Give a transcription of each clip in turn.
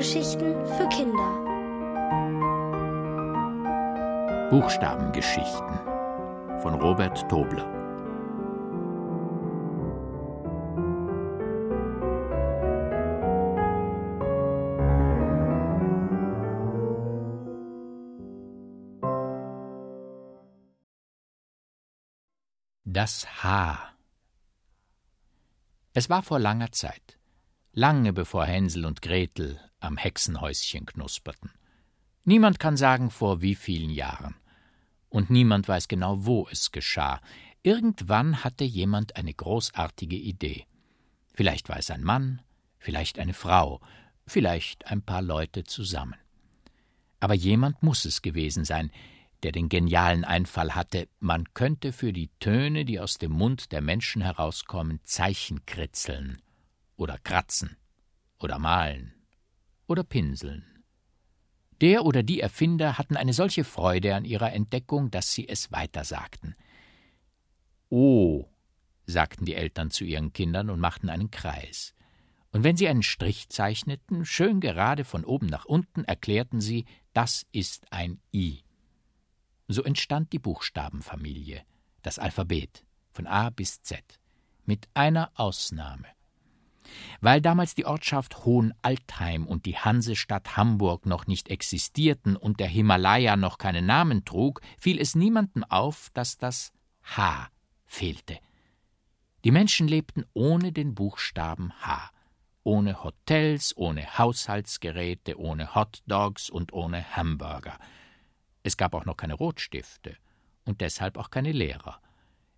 Hörgeschichten für Kinder. Buchstabengeschichten von Robert Tobler. Das H. Es war vor langer Zeit lange bevor Hänsel und Gretel am Hexenhäuschen knusperten. Niemand kann sagen, vor wie vielen Jahren. Und niemand weiß genau, wo es geschah. Irgendwann hatte jemand eine großartige Idee. Vielleicht war es ein Mann, vielleicht eine Frau, vielleicht ein paar Leute zusammen. Aber jemand muss es gewesen sein, der den genialen Einfall hatte, man könnte für die Töne, die aus dem Mund der Menschen herauskommen, Zeichen kritzeln oder kratzen oder malen oder pinseln. Der oder die Erfinder hatten eine solche Freude an ihrer Entdeckung, dass sie es weitersagten. Oh, sagten die Eltern zu ihren Kindern und machten einen Kreis. Und wenn sie einen Strich zeichneten, schön gerade von oben nach unten, erklärten sie, das ist ein I. So entstand die Buchstabenfamilie, das Alphabet, von A bis Z, mit einer Ausnahme. Weil damals die Ortschaft Hohenaltheim und die Hansestadt Hamburg noch nicht existierten und der Himalaya noch keinen Namen trug, fiel es niemandem auf, dass das H fehlte. Die Menschen lebten ohne den Buchstaben H, ohne Hotels, ohne Haushaltsgeräte, ohne Hotdogs und ohne Hamburger. Es gab auch noch keine Rotstifte und deshalb auch keine Lehrer.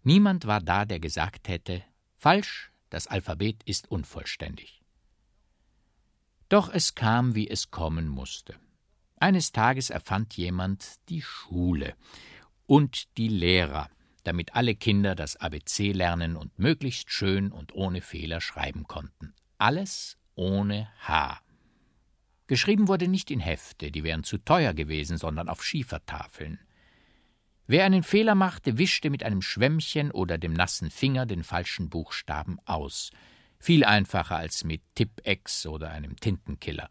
Niemand war da, der gesagt hätte, falsch, das Alphabet ist unvollständig. Doch es kam, wie es kommen musste. Eines Tages erfand jemand die Schule und die Lehrer, damit alle Kinder das ABC lernen und möglichst schön und ohne Fehler schreiben konnten. Alles ohne H. Geschrieben wurde nicht in Hefte, die wären zu teuer gewesen, sondern auf Schiefertafeln. Wer einen Fehler machte, wischte mit einem Schwämmchen oder dem nassen Finger den falschen Buchstaben aus. Viel einfacher als mit Tipp-Ex oder einem Tintenkiller.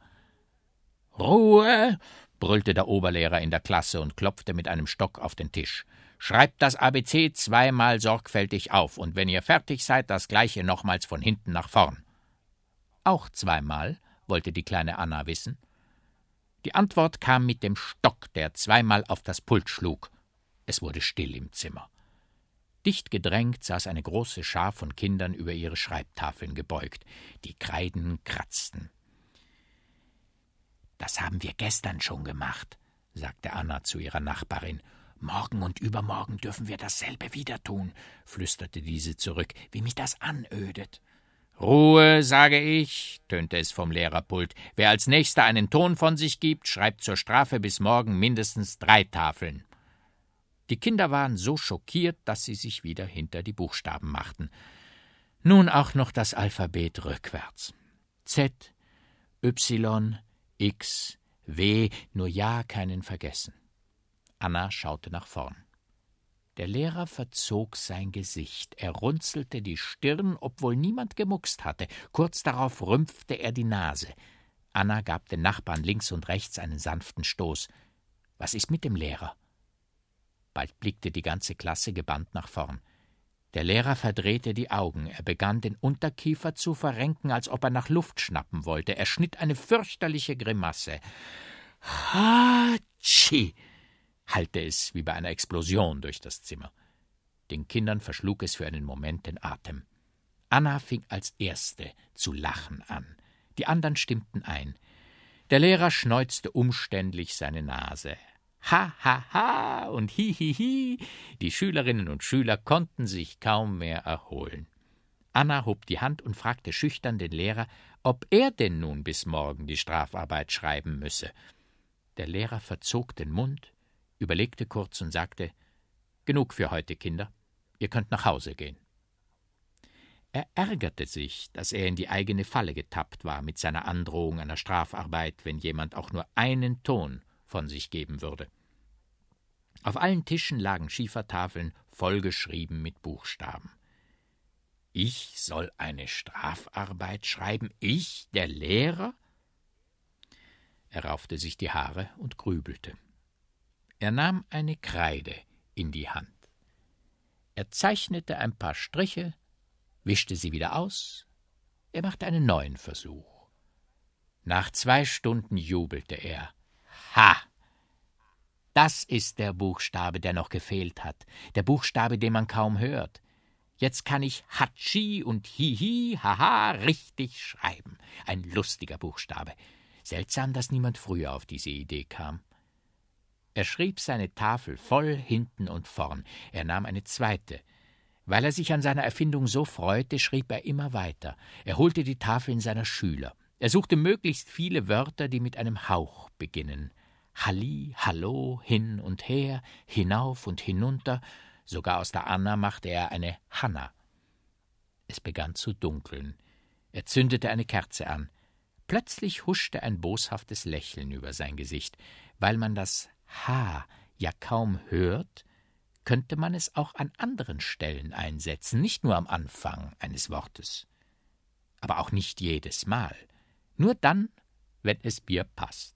Ruhe! brüllte der Oberlehrer in der Klasse und klopfte mit einem Stock auf den Tisch. Schreibt das ABC zweimal sorgfältig auf und wenn ihr fertig seid, das gleiche nochmals von hinten nach vorn. Auch zweimal, wollte die kleine Anna wissen. Die Antwort kam mit dem Stock, der zweimal auf das Pult schlug. Es wurde still im Zimmer. Dicht gedrängt saß eine große Schar von Kindern über ihre Schreibtafeln gebeugt. Die Kreiden kratzten. Das haben wir gestern schon gemacht, sagte Anna zu ihrer Nachbarin. Morgen und übermorgen dürfen wir dasselbe wieder tun, flüsterte diese zurück, wie mich das anödet. Ruhe, sage ich, tönte es vom Lehrerpult. Wer als nächster einen Ton von sich gibt, schreibt zur Strafe bis morgen mindestens drei Tafeln. Die Kinder waren so schockiert, dass sie sich wieder hinter die Buchstaben machten. Nun auch noch das Alphabet rückwärts. Z, Y, X, W, nur ja keinen vergessen. Anna schaute nach vorn. Der Lehrer verzog sein Gesicht, er runzelte die Stirn, obwohl niemand gemuckst hatte. Kurz darauf rümpfte er die Nase. Anna gab den Nachbarn links und rechts einen sanften Stoß. Was ist mit dem Lehrer? Bald blickte die ganze Klasse gebannt nach vorn. Der Lehrer verdrehte die Augen, er begann den Unterkiefer zu verrenken, als ob er nach Luft schnappen wollte. Er schnitt eine fürchterliche Grimasse. Hatschi! hallte es wie bei einer Explosion durch das Zimmer. Den Kindern verschlug es für einen Moment den Atem. Anna fing als erste zu lachen an. Die anderen stimmten ein. Der Lehrer schneuzte umständlich seine Nase. Ha, ha, ha und hi, hi, hi. Die Schülerinnen und Schüler konnten sich kaum mehr erholen. Anna hob die Hand und fragte schüchtern den Lehrer, ob er denn nun bis morgen die Strafarbeit schreiben müsse. Der Lehrer verzog den Mund, überlegte kurz und sagte Genug für heute, Kinder. Ihr könnt nach Hause gehen. Er ärgerte sich, dass er in die eigene Falle getappt war mit seiner Androhung einer Strafarbeit, wenn jemand auch nur einen Ton von sich geben würde. Auf allen Tischen lagen Schiefertafeln vollgeschrieben mit Buchstaben. Ich soll eine Strafarbeit schreiben? Ich, der Lehrer? Er raufte sich die Haare und grübelte. Er nahm eine Kreide in die Hand. Er zeichnete ein paar Striche, wischte sie wieder aus. Er machte einen neuen Versuch. Nach zwei Stunden jubelte er. Ha! Das ist der Buchstabe, der noch gefehlt hat, der Buchstabe, den man kaum hört. Jetzt kann ich Hatschi und Hihi, Haha richtig schreiben. Ein lustiger Buchstabe. Seltsam, dass niemand früher auf diese Idee kam. Er schrieb seine Tafel voll hinten und vorn. Er nahm eine zweite. Weil er sich an seiner Erfindung so freute, schrieb er immer weiter. Er holte die Tafeln seiner Schüler. Er suchte möglichst viele Wörter, die mit einem Hauch beginnen. Halli, Hallo, hin und her, hinauf und hinunter, sogar aus der Anna machte er eine Hanna. Es begann zu dunkeln. Er zündete eine Kerze an. Plötzlich huschte ein boshaftes Lächeln über sein Gesicht. Weil man das H ja kaum hört, könnte man es auch an anderen Stellen einsetzen, nicht nur am Anfang eines Wortes. Aber auch nicht jedes Mal. Nur dann, wenn es mir passt.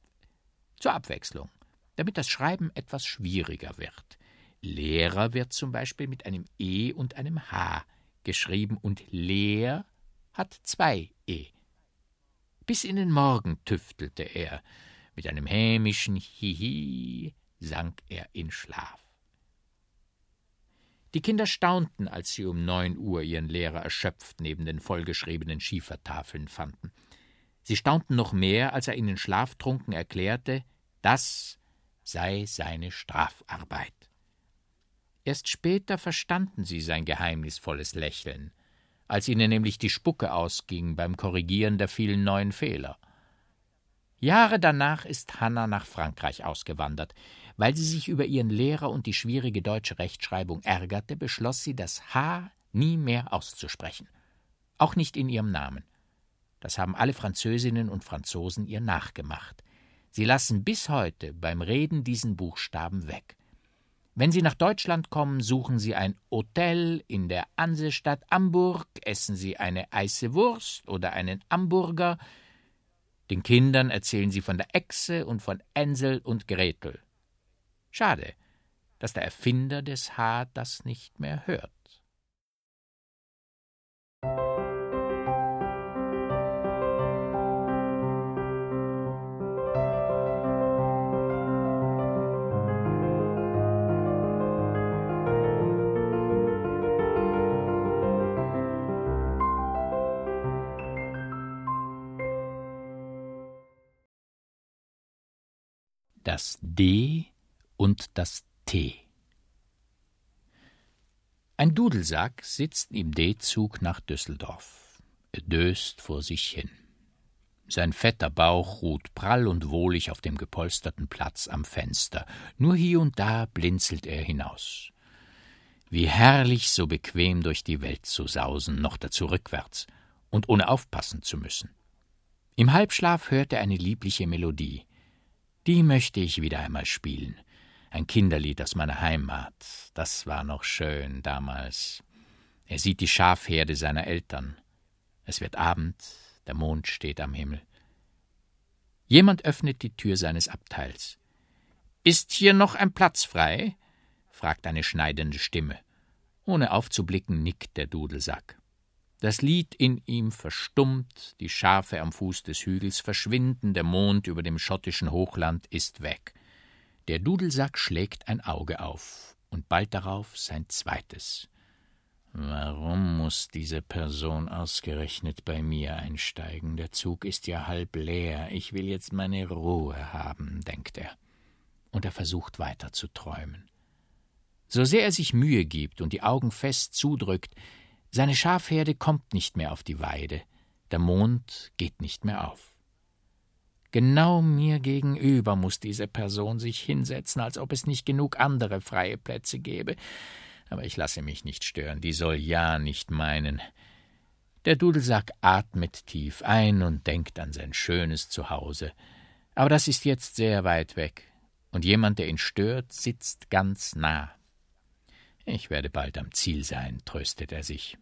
Zur Abwechslung, damit das Schreiben etwas schwieriger wird. Lehrer wird zum Beispiel mit einem E und einem H geschrieben und Lehr hat zwei E. Bis in den Morgen tüftelte er. Mit einem hämischen Hihi sank er in Schlaf. Die Kinder staunten, als sie um neun Uhr ihren Lehrer erschöpft neben den vollgeschriebenen Schiefertafeln fanden. Sie staunten noch mehr, als er ihnen schlaftrunken erklärte, das sei seine Strafarbeit. Erst später verstanden sie sein geheimnisvolles Lächeln, als ihnen nämlich die Spucke ausging beim Korrigieren der vielen neuen Fehler. Jahre danach ist Hanna nach Frankreich ausgewandert. Weil sie sich über ihren Lehrer und die schwierige deutsche Rechtschreibung ärgerte, beschloss sie, das H nie mehr auszusprechen. Auch nicht in ihrem Namen. Das haben alle Französinnen und Franzosen ihr nachgemacht. Sie lassen bis heute beim Reden diesen Buchstaben weg. Wenn Sie nach Deutschland kommen, suchen Sie ein Hotel in der Hansestadt Hamburg, essen Sie eine Eise Wurst oder einen Hamburger, den Kindern erzählen sie von der Echse und von Hänsel und Gretel. Schade, dass der Erfinder des H das nicht mehr hört. Das D und das T. Ein Dudelsack sitzt im D-Zug nach Düsseldorf. Er döst vor sich hin. Sein fetter Bauch ruht prall und wohlig auf dem gepolsterten Platz am Fenster. Nur hier und da blinzelt er hinaus. Wie herrlich, so bequem durch die Welt zu sausen, noch dazu rückwärts und ohne aufpassen zu müssen. Im Halbschlaf hört er eine liebliche Melodie. Die möchte ich wieder einmal spielen. Ein Kinderlied aus meiner Heimat. Das war noch schön damals. Er sieht die Schafherde seiner Eltern. Es wird Abend, der Mond steht am Himmel. Jemand öffnet die Tür seines Abteils. Ist hier noch ein Platz frei? fragt eine schneidende Stimme. Ohne aufzublicken, nickt der Dudelsack. Das Lied in ihm verstummt, die Schafe am Fuß des Hügels verschwinden, der Mond über dem schottischen Hochland ist weg. Der Dudelsack schlägt ein Auge auf und bald darauf sein zweites. Warum muss diese Person ausgerechnet bei mir einsteigen? Der Zug ist ja halb leer. Ich will jetzt meine Ruhe haben, denkt er. Und er versucht weiter zu träumen. So sehr er sich Mühe gibt und die Augen fest zudrückt, seine Schafherde kommt nicht mehr auf die Weide, der Mond geht nicht mehr auf. Genau mir gegenüber muss diese Person sich hinsetzen, als ob es nicht genug andere freie Plätze gäbe. Aber ich lasse mich nicht stören, die soll ja nicht meinen. Der Dudelsack atmet tief ein und denkt an sein schönes Zuhause. Aber das ist jetzt sehr weit weg, und jemand, der ihn stört, sitzt ganz nah. Ich werde bald am Ziel sein, tröstet er sich.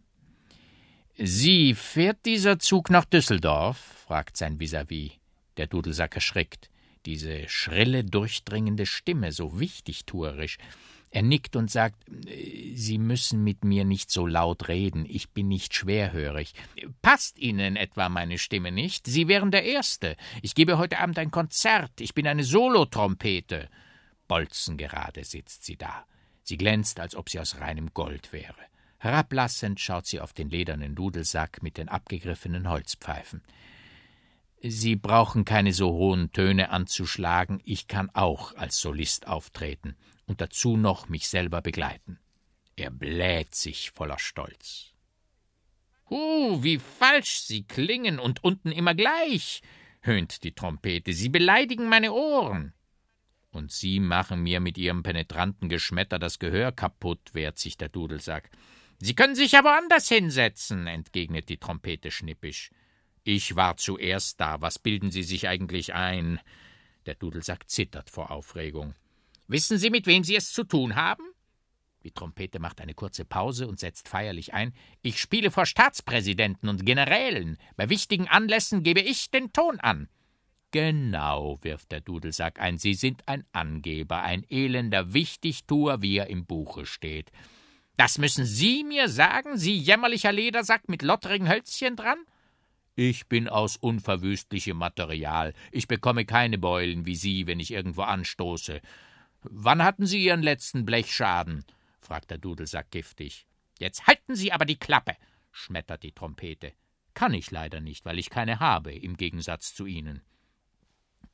Sie fährt dieser Zug nach Düsseldorf? fragt sein Vis-à-vis. -vis. Der Dudelsack erschrickt. diese schrille, durchdringende Stimme, so wichtigtuerisch. Er nickt und sagt, Sie müssen mit mir nicht so laut reden, ich bin nicht schwerhörig. Passt Ihnen etwa meine Stimme nicht? Sie wären der Erste. Ich gebe heute Abend ein Konzert, ich bin eine Solotrompete. Bolzengerade sitzt sie da. Sie glänzt, als ob sie aus reinem Gold wäre. Herablassend schaut sie auf den ledernen Dudelsack mit den abgegriffenen Holzpfeifen. Sie brauchen keine so hohen Töne anzuschlagen, ich kann auch als Solist auftreten und dazu noch mich selber begleiten. Er bläht sich voller Stolz. Huh, wie falsch Sie klingen und unten immer gleich, höhnt die Trompete. Sie beleidigen meine Ohren. Und Sie machen mir mit Ihrem penetranten Geschmetter das Gehör kaputt, wehrt sich der Dudelsack. Sie können sich ja woanders hinsetzen, entgegnet die Trompete schnippisch. Ich war zuerst da. Was bilden Sie sich eigentlich ein? Der Dudelsack zittert vor Aufregung. Wissen Sie, mit wem Sie es zu tun haben? Die Trompete macht eine kurze Pause und setzt feierlich ein. Ich spiele vor Staatspräsidenten und Generälen. Bei wichtigen Anlässen gebe ich den Ton an. Genau, wirft der Dudelsack ein. Sie sind ein Angeber, ein elender Wichtigtuer, wie er im Buche steht. Das müssen Sie mir sagen, Sie jämmerlicher Ledersack mit lotterigen Hölzchen dran? Ich bin aus unverwüstlichem Material. Ich bekomme keine Beulen wie Sie, wenn ich irgendwo anstoße. Wann hatten Sie Ihren letzten Blechschaden? fragt der Dudelsack giftig. Jetzt halten Sie aber die Klappe, schmettert die Trompete. Kann ich leider nicht, weil ich keine habe, im Gegensatz zu Ihnen.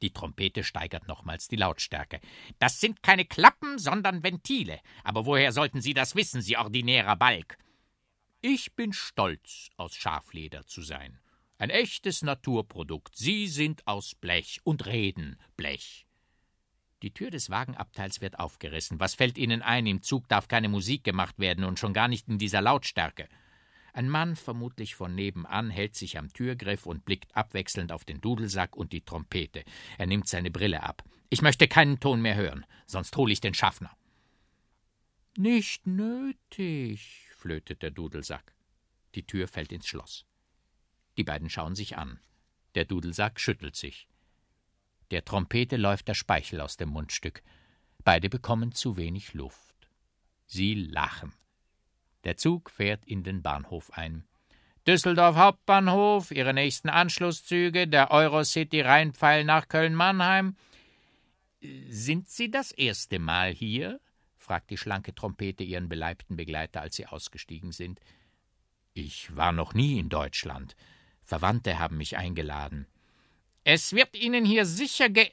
Die Trompete steigert nochmals die Lautstärke. Das sind keine Klappen, sondern Ventile. Aber woher sollten Sie das wissen, Sie ordinärer Balk? Ich bin stolz, aus Schafleder zu sein. Ein echtes Naturprodukt. Sie sind aus Blech und reden Blech. Die Tür des Wagenabteils wird aufgerissen. Was fällt Ihnen ein? Im Zug darf keine Musik gemacht werden und schon gar nicht in dieser Lautstärke. Ein Mann, vermutlich von nebenan, hält sich am Türgriff und blickt abwechselnd auf den Dudelsack und die Trompete. Er nimmt seine Brille ab. Ich möchte keinen Ton mehr hören, sonst hole ich den Schaffner. Nicht nötig, flötet der Dudelsack. Die Tür fällt ins Schloss. Die beiden schauen sich an. Der Dudelsack schüttelt sich. Der Trompete läuft der Speichel aus dem Mundstück. Beide bekommen zu wenig Luft. Sie lachen. Der Zug fährt in den Bahnhof ein. Düsseldorf Hauptbahnhof, Ihre nächsten Anschlusszüge, der Eurocity Rheinpfeil nach Köln-Mannheim. Sind Sie das erste Mal hier? fragt die schlanke Trompete ihren beleibten Begleiter, als sie ausgestiegen sind. Ich war noch nie in Deutschland. Verwandte haben mich eingeladen. Es wird Ihnen hier sicher ge.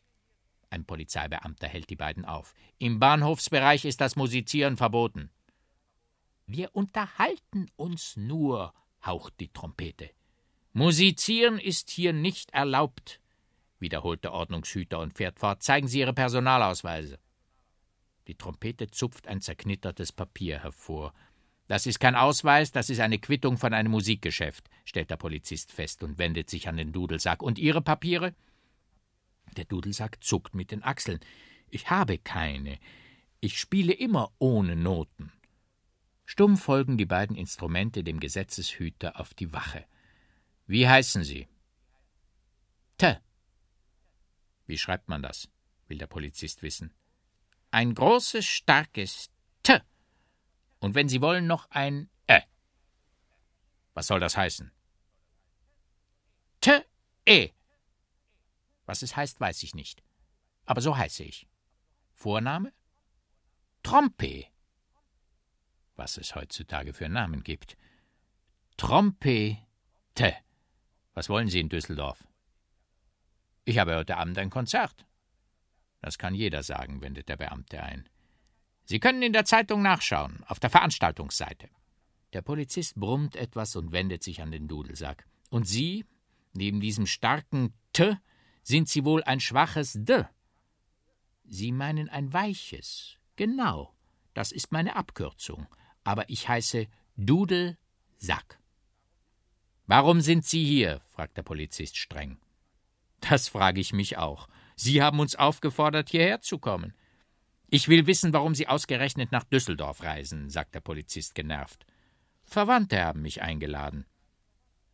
Ein Polizeibeamter hält die beiden auf. Im Bahnhofsbereich ist das Musizieren verboten. Wir unterhalten uns nur, haucht die Trompete. Musizieren ist hier nicht erlaubt, wiederholt der Ordnungshüter und fährt fort. Zeigen Sie Ihre Personalausweise. Die Trompete zupft ein zerknittertes Papier hervor. Das ist kein Ausweis, das ist eine Quittung von einem Musikgeschäft, stellt der Polizist fest und wendet sich an den Dudelsack. Und Ihre Papiere? Der Dudelsack zuckt mit den Achseln. Ich habe keine. Ich spiele immer ohne Noten. Stumm folgen die beiden Instrumente dem Gesetzeshüter auf die Wache. Wie heißen Sie? T. Wie schreibt man das? will der Polizist wissen. Ein großes, starkes T und wenn Sie wollen, noch ein Ä. Was soll das heißen? T, E. Was es heißt, weiß ich nicht. Aber so heiße ich. Vorname? Trompe. Was es heutzutage für Namen gibt. Trompete. Was wollen Sie in Düsseldorf? Ich habe heute Abend ein Konzert. Das kann jeder sagen, wendet der Beamte ein. Sie können in der Zeitung nachschauen, auf der Veranstaltungsseite. Der Polizist brummt etwas und wendet sich an den Dudelsack. Und Sie, neben diesem starken T, sind Sie wohl ein schwaches D. Sie meinen ein weiches. Genau, das ist meine Abkürzung. Aber ich heiße Dudelsack. Warum sind Sie hier? fragt der Polizist streng. Das frage ich mich auch. Sie haben uns aufgefordert, hierher zu kommen. Ich will wissen, warum Sie ausgerechnet nach Düsseldorf reisen, sagt der Polizist genervt. Verwandte haben mich eingeladen.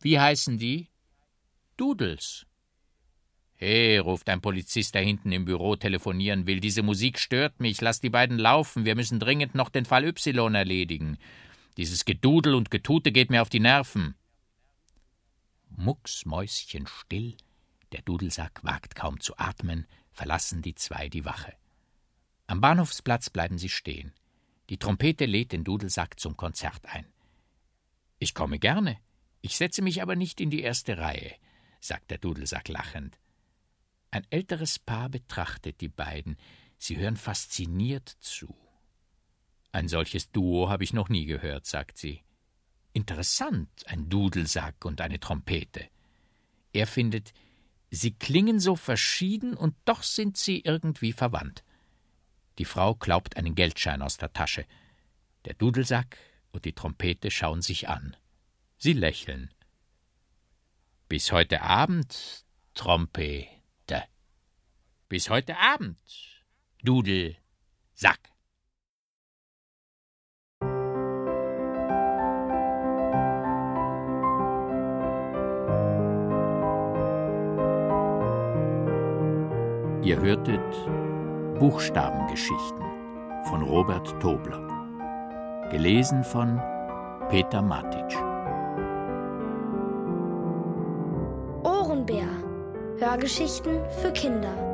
Wie heißen die? Dudels. He, ruft ein Polizist, der hinten im Büro telefonieren will. Diese Musik stört mich. Lass die beiden laufen. Wir müssen dringend noch den Fall Y erledigen. Dieses Gedudel und Getute geht mir auf die Nerven. Mucksmäuschenstill, der Dudelsack wagt kaum zu atmen, verlassen die zwei die Wache. Am Bahnhofsplatz bleiben sie stehen. Die Trompete lädt den Dudelsack zum Konzert ein. Ich komme gerne. Ich setze mich aber nicht in die erste Reihe, sagt der Dudelsack lachend. Ein älteres Paar betrachtet die beiden. Sie hören fasziniert zu. Ein solches Duo habe ich noch nie gehört, sagt sie. Interessant, ein Dudelsack und eine Trompete. Er findet, sie klingen so verschieden und doch sind sie irgendwie verwandt. Die Frau klaubt einen Geldschein aus der Tasche. Der Dudelsack und die Trompete schauen sich an. Sie lächeln. Bis heute Abend, Trompete. Bis heute Abend, Dudelsack. Ihr hörtet Buchstabengeschichten von Robert Tobler. Gelesen von Peter Matic. Ohrenbär. Hörgeschichten für Kinder.